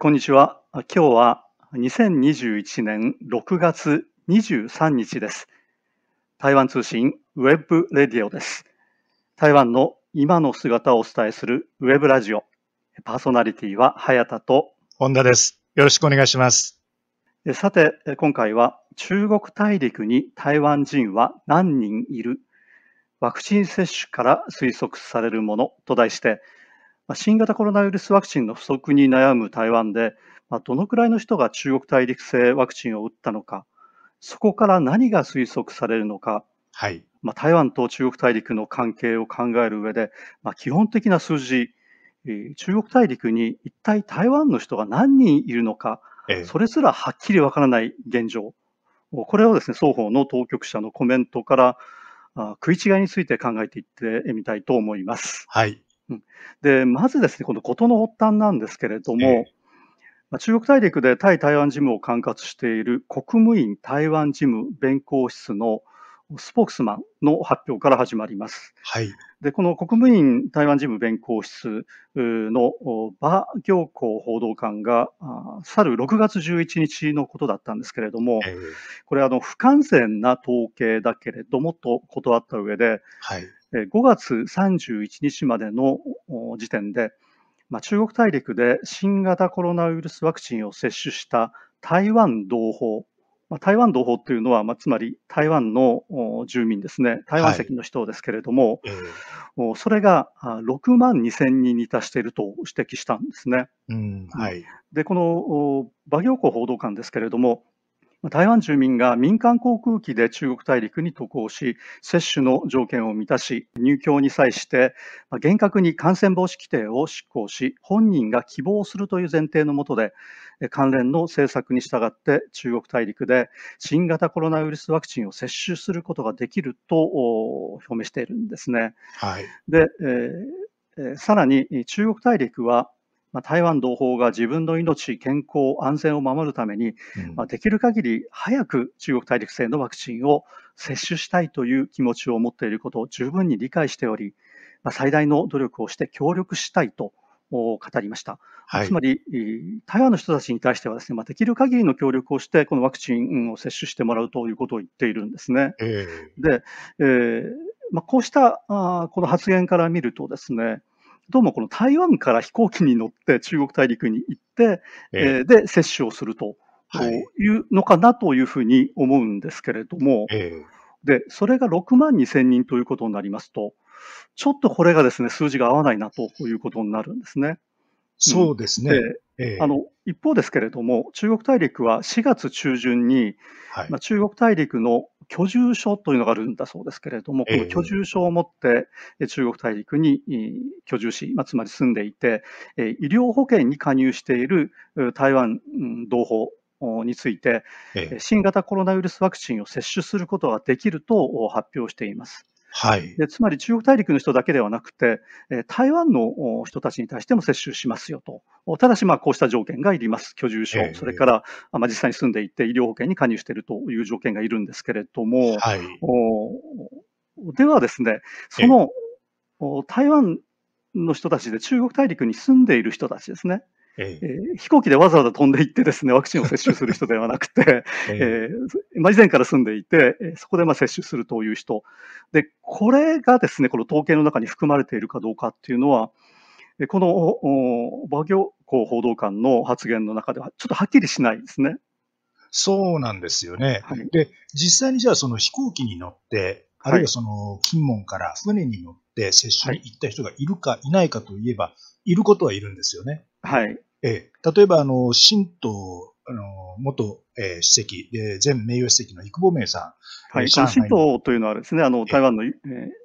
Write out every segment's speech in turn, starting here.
こんにちは。今日は2021年6月23日です。台湾通信 webradio です。台湾の今の姿をお伝えするウェブラジオ。パーソナリティは早田と本田です。よろしくお願いします。えさて、え今回は中国大陸に台湾人は何人いる？ワクチン接種から推測されるものと題して、まあ新型コロナウイルスワクチンの不足に悩む台湾で、まあどのくらいの人が中国大陸製ワクチンを打ったのか、そこから何が推測されるのか、はい。まあ、台湾と中国大陸の関係を考える上で、まあ、基本的な数字、えー中国大陸に一体台湾の人が何人いるのか、えーそれすらはっきりわからない現状。これをですね、双方の当局者のコメントからあ食い違いについて考えていってみたいと思います。はい。で、まずですね、この事の発端なんですけれども、ええ。まあ中国大陸で対台湾事務を管轄している国務院台湾事務弁公室のスポークスマンの発表から始まります。はい。で、この国務院台湾事務弁公室のお馬行幸報道官が、あ去る6月11日のことだったんですけれども、えーこれあの不完全な統計だけれどもと断った上で、はい。えー5月31日までのお時点で、まあ、中国大陸で新型コロナウイルスワクチンを接種した台湾同胞、まあ、台湾同胞というのは、まあ、つまり台湾のお住民ですね、台湾籍の人ですけれども、えーおそれがあ6万2000人に達していると指摘したんですね。うん。はい。で、このお馬行幸報道官ですけれども、まあ台湾住民が民間航空機で中国大陸に渡航し、接種の条件を満たし、入境に際して、まあ厳格に感染防止規定を執行し、本人が希望するという前提のもとで、え関連の政策に従って中国大陸で新型コロナウイルスワクチンを接種することができるとお表明しているんですね。はい。で、えーえーさらに中国大陸は、まあ、台湾同胞が自分の命、健康、安全を守るために、うんまあ、できる限り早く中国大陸製のワクチンを接種したいという気持ちを持っていることを十分に理解しており、まあ、最大の努力をして協力したいとお語りました。はいつま。り、えー台湾の人たちに対してはですね、まあ、できる限りの協力をして、このワクチンを接種してもらうということを言っているんですね。えーで、えーまあ、こうしたあーこの発言から見るとですね、どうもこの台湾から飛行機に乗って中国大陸に行って、ええ。ーで接種をするとはい。いうのかなというふうに思うんですけれども、ーえ。ーで、それが6万2千人ということになりますと、ちょっとこれがですね、数字が合わないなということになるんですね。そうですね。でえーあの一方ですけれども、中国大陸は4月中旬に、はい。まあ、中国大陸の居住所というのがあるんだそうですけれども、こええの居住所を持ってえ中国大陸にえー居住し、まあ、つまり住んでいて、えー医療保険に加入しているう台湾うん同胞おについて、新型コロナウイルスワクチンを接種することができるとお発表しています。はい。でつまり中国大陸の人だけではなくて、えー台湾のお人たちに対しても接種しますよと。おただし、まあ、こうした条件がいります。居住所、ええそれから、あまあ、実際に住んでいて医療保険に加入しているという条件がいるんですけれども、はい。おではですね、そのお台湾の人たちで中国大陸に住んでいる人たちですね、ええー飛行機でわざわざ飛んでいってですね、ワクチンを接種する人ではなくて、ー えーえーまあ、以前から住んでいて、えーそこでまあ接種するという人。で、これがですね、この統計の中に含まれているかどうかっていうのは、えーこの馬行幸報道官の発言の中ではちょっとはっきりしないですね。そうなんですよね。はい。で、実際にじゃあその飛行機に乗って、あるいはその金門から船に乗って接種に行った人がいるかいないかといえば、いることはいるんですよね。はい。ええ、例えば、あの、新党、あの、元、えー主席で、前名誉主席の生保明さはい。新党というのはですね、あの、台湾の、えー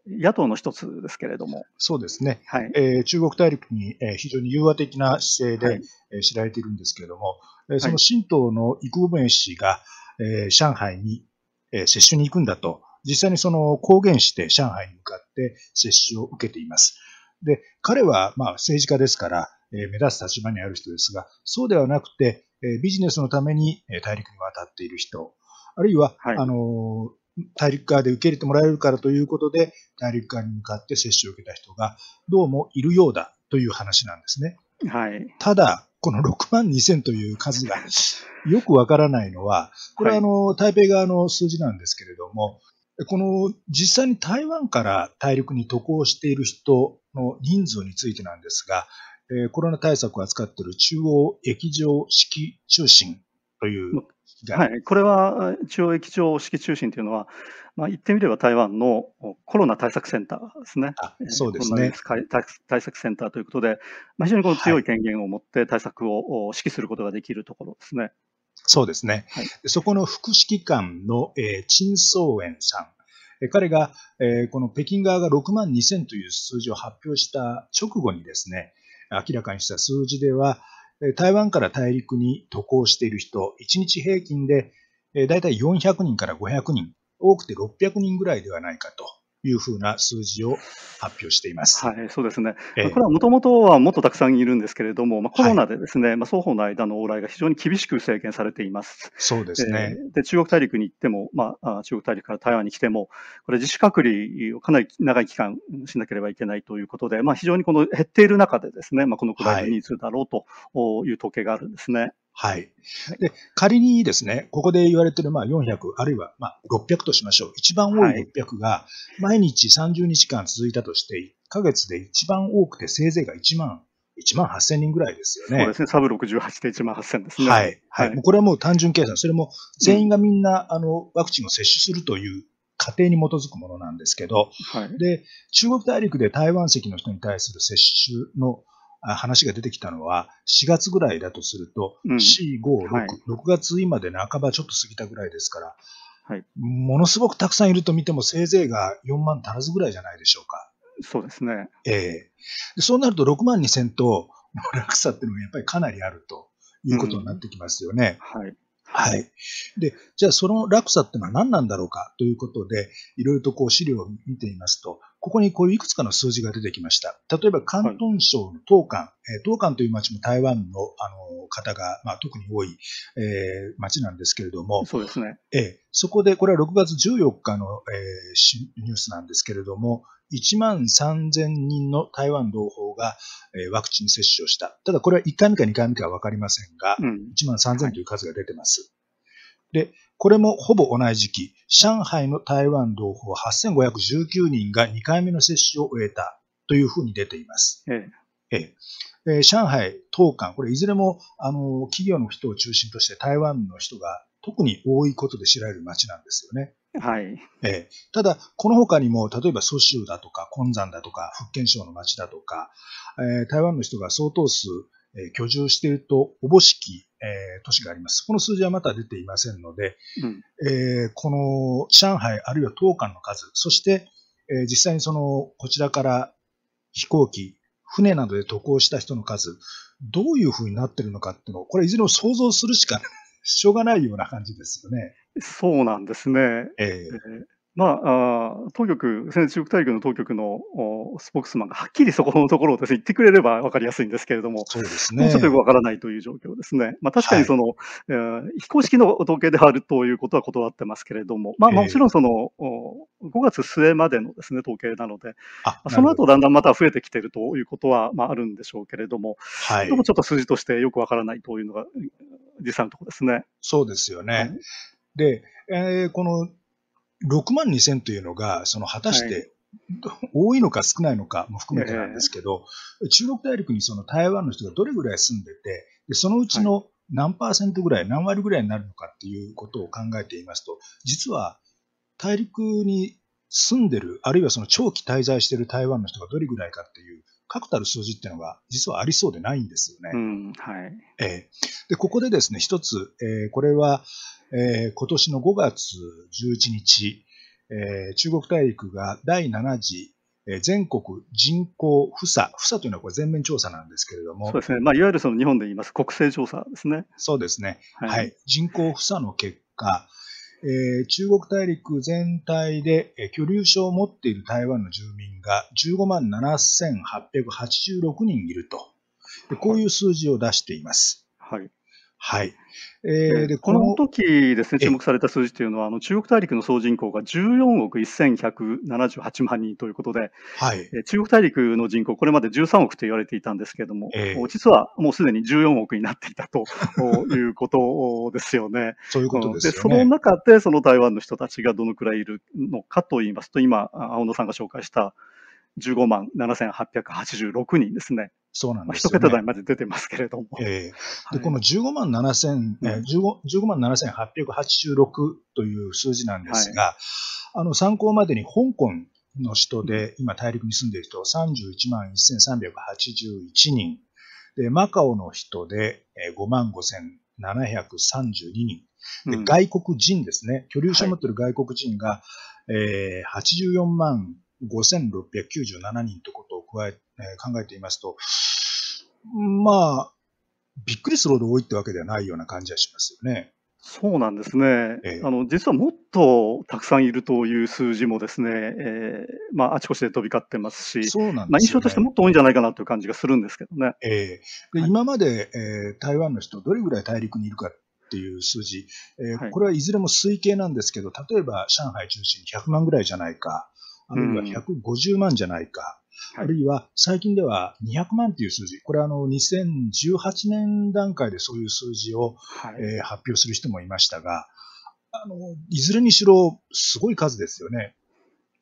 野党の一つですけれども、ん、そうですね、はい。えー中国大陸に、えー非常に融和的な姿勢で、はい。えー知られているんですけれども、えーその新党の生保明氏が、えー上海に、えー接種に行くんだと、実際にその公言して上海に向かって接種を受けています。で、彼はまあ政治家ですから、えー目立つ立場にある人ですが、そうではなくて、えービジネスのためにえー大陸に渡っている人、あるいは、はいあのー大陸側で受け入れてもらえるからということで、大陸側に向かって接種を受けた人がどうもいるようだという話なんですね。はい。ただ、この6万2000という数がよくわからないのは、これはあの、台北側の数字なんですけれども、この実際に台湾から大陸に渡航している人の人数についてなんですが、コロナ対策を扱っている中央液状式中心というはい、これは中央液状式中心というのは、まあ、言ってみれば台湾のコロナ対策センターですね。そうですね。対策センターということで、まあ、非常にこの強い権限を持って対策を指揮することができるところですね。そうですね。はい、そこの副指揮官の、えー、陳宗園さん。彼が、えー、この北京側が6万2000という数字を発表した直後にですね、明らかにした数字では、台湾から大陸に渡航している人、1日平均でだいたい400人から500人、多くて600人ぐらいではないかと。いうふうな数字を発表しています。はい、そうですね。えー、これはもともとはもっとたくさんいるんですけれども、まあ、コロナでですね、はい、まあ、双方の間の往来が非常に厳しく制限されています。そうですね。えー、で中国大陸に行っても、まあ、中国大陸から台湾に来ても、これ自主隔離をかなり長い期間しなければいけないということで、まあ、非常にこの減っている中でですね、まあ、このくらいの人数だろうという統計があるんですね。はい。で、仮にですね、ここで言われてるまあ400、あるいはまあ600としましょう。一番多い600が毎日30日間続いたとして、1ヶ月で一番多くてせいぜいが1万、1万8000人ぐらいですよね。そうですね。サブ68で1万8000ですね。はい。はい。はい、もうこれはもう単純計算。それも全員がみんな、あの、ワクチンを接種するという過程に基づくものなんですけど、はい、で、中国大陸で台湾籍の人に対する接種の話が出てきたのは4月ぐらいだとすると、うん、4、5、6、はい、6月今で半ばちょっと過ぎたぐらいですから、はい、ものすごくたくさんいると見てもせいぜいが4万足らずぐらいじゃないでしょうか。そうですね。ええー、そうなると6万2000と落差っていうのがやっぱりかなりあるということになってきますよね。うん、はい。はい。で、じゃあその落差っていうのは何なんだろうかということで、いろいろとこう資料を見てみますと、ここにこういういくつかの数字が出てきました。例えば、広東省の東莞、はい、東莞という町も台湾のあの方が、まあ、特に多い、えー、町なんですけれども、そうですね。えー、そこで、これは6月14日の、えー、ニュースなんですけれども、1万3000人の台湾同胞が、えー、ワクチン接種をした。ただこれは1回目か2回目かは分かりませんが、うん、1万3000という数が出てます。はい、で、これもほぼ同じ時期、上海の台湾同胞8519人が2回目の接種を終えたというふうに出ています。ええええ、上海、東莞、これいずれもあの企業の人を中心として台湾の人が特に多いことで知られる街なんですよね。はい。ええ、ただ、この他にも、例えば蘇州だとか、昆山だとか、福建省の町だとか、えー、台湾の人が相当数、えー、居住しているとおぼしき、えー、都市があります。この数字はまだ出ていませんので、うん、えー、この上海あるいは東莞の数、そして、えー、実際にそのこちらから飛行機、船などで渡航した人の数、どういうふうになっているのかっていうのを、これいずれも想像するしかしょうがないような感じですよね。そうなんですね。えー、まあ、あ当局、中国大陸の当局のスポークスマンがはっきりそこのところをです、ね、言ってくれれば分かりやすいんですけれども、そうですね、ちょっとよく分からないという状況ですね。まあ、確かにその、はい、えー、非公式の統計であるということは断ってますけれども、まあ、もちろんその、えー、5月末までのです、ね、統計なので、その後だんだんまた増えてきているということは、まあ、あるんでしょうけれども、はい、でもちょっと数字としてよく分からないというのが実際のところですね。そうですよね。はい、で、えー、この6万2000というのが、その果たして、多いのか少ないのかも含めてなんですけど、中国大陸にその台湾の人がどれぐらい住んでて、でそのうちの何パーセントぐらい、何割ぐらいになるのかっていうことを考えていますと、実は大陸に住んでる、あるいはその長期滞在している台湾の人がどれぐらいかっていう、確たる数字っていうのが実はありそうでないんですよね。うんはい。えー、でここでですね、一つ、えー、これは、えー、今年の5月11日、えー、中国大陸が第7次え全国人口負債、負債というのはこれ全面調査なんですけれども。そうですね。まあ、いわゆるその日本で言います国勢調査ですね。そうですね。はい。はい、人口負債の結果、えー、中国大陸全体で、えー、居留証を持っている台湾の住民が15万7886人いると。こういう数字を出しています。はい。はい。えー、でこの時ですね、注目された数字というのは、あの中国大陸の総人口が14億1178万人ということで、はい、中国大陸の人口、これまで13億と言われていたんですけれども、えー、実はもうすでに14億になっていたと いうことですよね。そういうことですよね。でその中で、その台湾の人たちがどのくらいいるのかといいますと、今、青野さんが紹介した15万7886人ですね。そうなんですよ、ね。一桁台まで出てますけれども。えー、で、この15万7000、えー、15, 15万7886という数字なんですが、はい、あの、参考までに香港の人で、今大陸に住んでいる人31万1381人。で、マカオの人で5万5732人。で、外国人ですね。居留者を持っている外国人が、はい、えー、84万5697人ということを加え、えー、考えていますと、まあ、びっくりするほど多いってわけではないような感じはしますよね。そうなんですね、ええ、あの実はもっとたくさんいるという数字もですね、えーまあ、あちこちで飛び交ってますし、す、ね、まあ、印象としてもっと多いんじゃないかなという感じがするんですけどね。えー、で、はい、今まで、えー、台湾の人、どれぐらい大陸にいるかっていう数字、えー、はい、これはいずれも推計なんですけど、例えば上海中心に100万ぐらいじゃないか、あるいは150万じゃないか、うん、あるいは最近では200万という数字、これはあの2018年段階でそういう数字を、はい、えー、発表する人もいましたが、あのいずれにしろすごい数ですよね。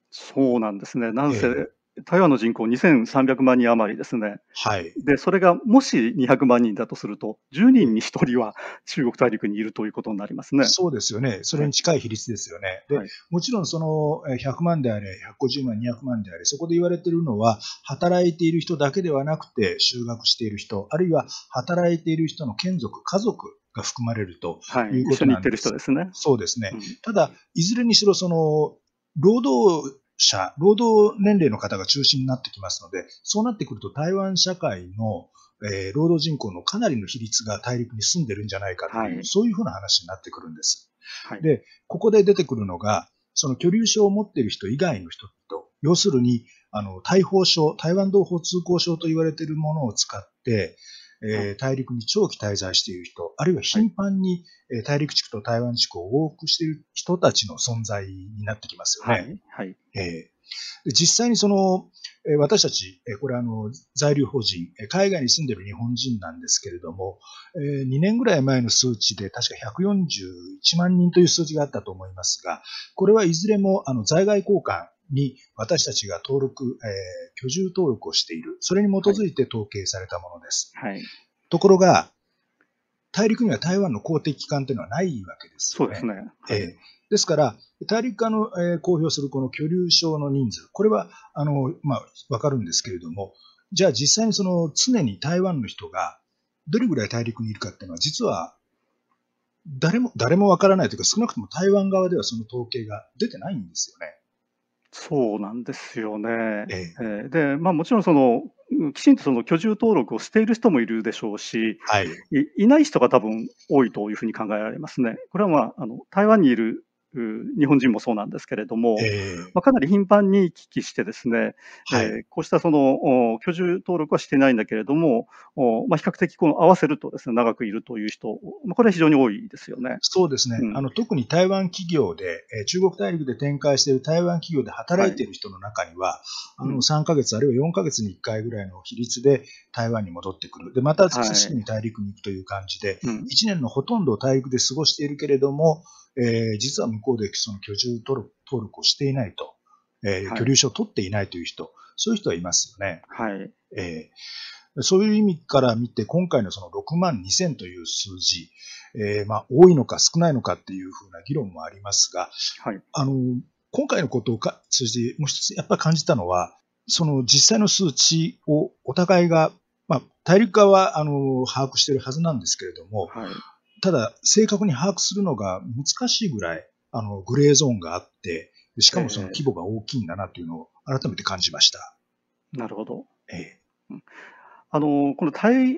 そうなんですね。なんせ、えー台湾の人口2300万人余りですね。はい。で、それがもし200万人だとすると、10人に1人は中国大陸にいるということになりますね。そうですよね。それに近い比率ですよね。はい、で、もちろんその100万であれ、150万、200万であれ、そこで言われているのは、働いている人だけではなくて、就学している人、あるいは働いている人の眷属、家族が含まれるということなんです。はい、ですね。そうですね。うん、ただ、いずれにしろその、労働者、労働年齢の方が中心になってきますので、そうなってくると台湾社会の、えー、労働人口のかなりの比率が大陸に住んでるんじゃないかという、はい、そういうふうな話になってくるんです。はい、で、ここで出てくるのが、その居留証を持っている人以外の人々、要するに、あの、大砲証、台湾同胞通行証と言われているものを使って、えー、大陸に長期滞在している人、あるいは頻繁に、はい、大陸地区と台湾地区を往復している人たちの存在になってきますよね。はい。はい、えー、実際にその、え私たち、えこれあの、在留邦人、海外に住んでいる日本人なんですけれども、え2年ぐらい前の数値で確か141万人という数字があったと思いますが、これはいずれもあの在外交換に私たちが登録、えー、居住登録をしている。それに基づいて統計されたものです。はい。ところが、大陸には台湾の公的機関というのはないわけですよね。そうですね。はい、えー、ですから、大陸側の、えー、公表するこの居留証の人数、これは、あの、まあ、わかるんですけれども、じゃあ実際にその常に台湾の人がどれぐらい大陸にいるかっていうのは、実は誰も、誰もわからないというか、少なくとも台湾側ではその統計が出てないんですよね。そうなんですよね。ええで、まあ、もちろんその、きちんとその居住登録をしている人もいるでしょうし、はい。いいない人が多分多いというふうに考えられますね。これは、まあ、あの台湾にいる日本人もそうなんですけれども、えー、まあ、かなり頻繁に行き来してですね、はい、えー、こうしたその居住登録はしていないんだけれども、まあ、比較的この合わせるとですね、長くいるという人、まあ、これは非常に多いですよね。そうですね。うん、あの特に台湾企業で、え中国大陸で展開している台湾企業で働いている人の中には、はい、あの3ヶ月あるいは4ヶ月に1回ぐらいの比率で台湾に戻ってくる。で、またすぐに大陸に行くという感じで、はい、1年のほとんどを大陸で過ごしているけれども、えー、実は向こうでその居住登録をしていないと、えー、はい、居留証を取っていないという人、そういう人はいますよね。はい。えー、そういう意味から見て、今回のその6万2000という数字、えー、まあ、多いのか少ないのかっていうふうな議論もありますが、はい。あの、今回のことを通じて、もう一つやっぱり感じたのは、その実際の数値をお互いが、まあ、大陸側はあの把握しているはずなんですけれども、はい、ただ、正確に把握するのが難しいぐらい、あの、グレーゾーンがあって、しかもその規模が大きいんだなというのを改めて感じました。なるほど。ええあのこの台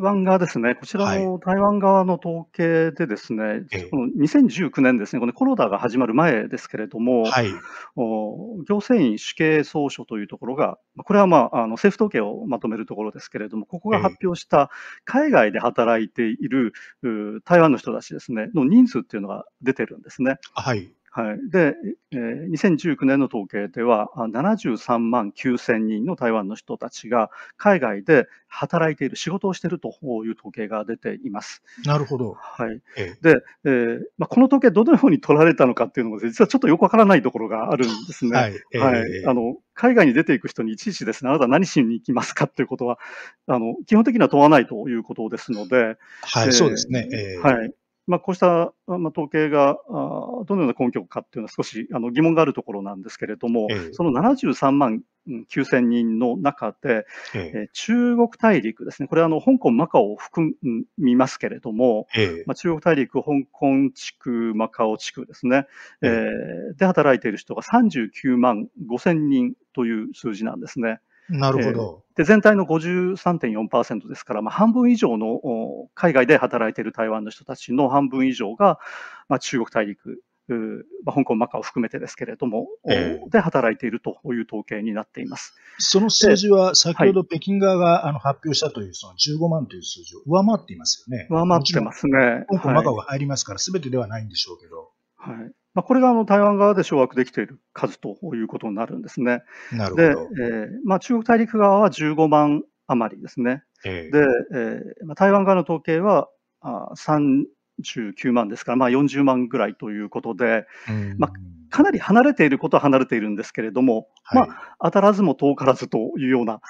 湾側ですね、こちらの台湾側の統計でですね、はい、この2019年ですね、このコロナが始まる前ですけれども、はい、行政院主計総書というところが、これは、まあ、あの政府統計をまとめるところですけれども、ここが発表した海外で働いている台湾の人たちですね、の人数っていうのが出てるんですね。はいはい、で、えー、2019年の統計では、73万9000人の台湾の人たちが海外で働いている、仕事をしているという統計が出ています。なるほど。はい。えで、えーまあ、この統計、どのように取られたのかっていうのも、実はちょっとよくわからないところがあるんですね。はい。えー、はい、あの海外に出ていく人にいちいちですね、あなた何しに行きますかっていうことは、あの基本的には問わないということですので、はい、えー、そうですね。えー、はい。まあ、こうした、まあ、統計がどのような根拠かっていうのは少しあの疑問があるところなんですけれども、ええ、その73万9000人の中で、ええ、中国大陸ですね、これはあの香港、マカオを含みますけれども、まあ、中国大陸、香港地区、マカオ地区ですね、えー、で働いている人が39万5000人という数字なんですね。なるほど。で全体の53.4%ですから、まあ、半分以上の海外で働いている台湾の人たちの半分以上が、まあ、中国大陸、まあ、香港、マカオ含めてですけれども、えー、で働いているという統計になっていますその数字は、先ほど北京側があの発表したというその15万という数字を上回っていますよね。上回ってますね。香港、マカオが入りますから、すべてではないんでしょうけど。はいまあ、これがあの台湾側で掌握できている数ということになるんですね。なるほどで、えーまあ、中国大陸側は15万余りですね。えー、で、えーまあ、台湾側の統計はあ39万ですから、まあ、40万ぐらいということで、まあ、かなり離れていることは離れているんですけれども、はい、まあ、当たらずも遠からずというような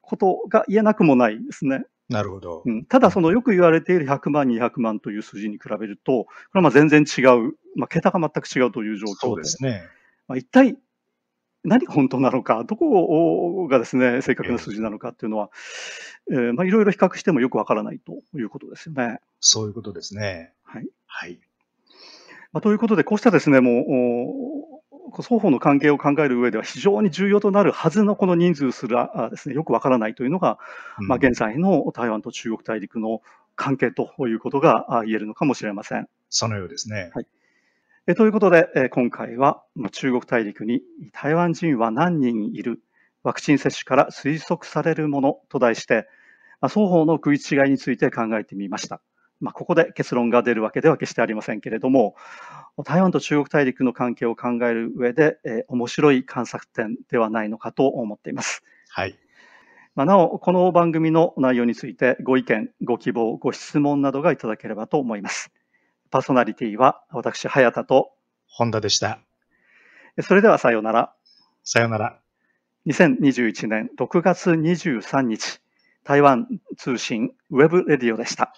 ことが言えなくもないですね。なるほど。うん、ただ、そのよく言われている100万、200万という数字に比べると、これはまあ全然違う、まあ、桁が全く違うという状況で、ですねまあ、一体何が本当なのか、どこがですね、正確な数字なのかっていうのは、えー、まあ、いろいろ比較してもよくわからないということですよね。そういうことですね。はい。はい。まあ、ということで、こうしたですね、もう、双方の関係を考える上では非常に重要となるはずのこの人数すらですね、よくわからないというのが、うん、まあ、現在の台湾と中国大陸の関係ということが言えるのかもしれません。そのようですね。はい。えということで、え今回は中国大陸に台湾人は何人いるワクチン接種から推測されるものと題して、ま双方の食い違いについて考えてみました。まあ、ここで結論が出るわけでは決してありませんけれども、台湾と中国大陸の関係を考える上で、えー、面白い観察点ではないのかと思っています。はい。まあ、なお、この番組の内容についてご意見、ご希望、ご質問などがいただければと思います。パーソナリティは私、早田と本田でした。それではさようなら。さようなら。2021年6月23日、台湾通信 webradio でした。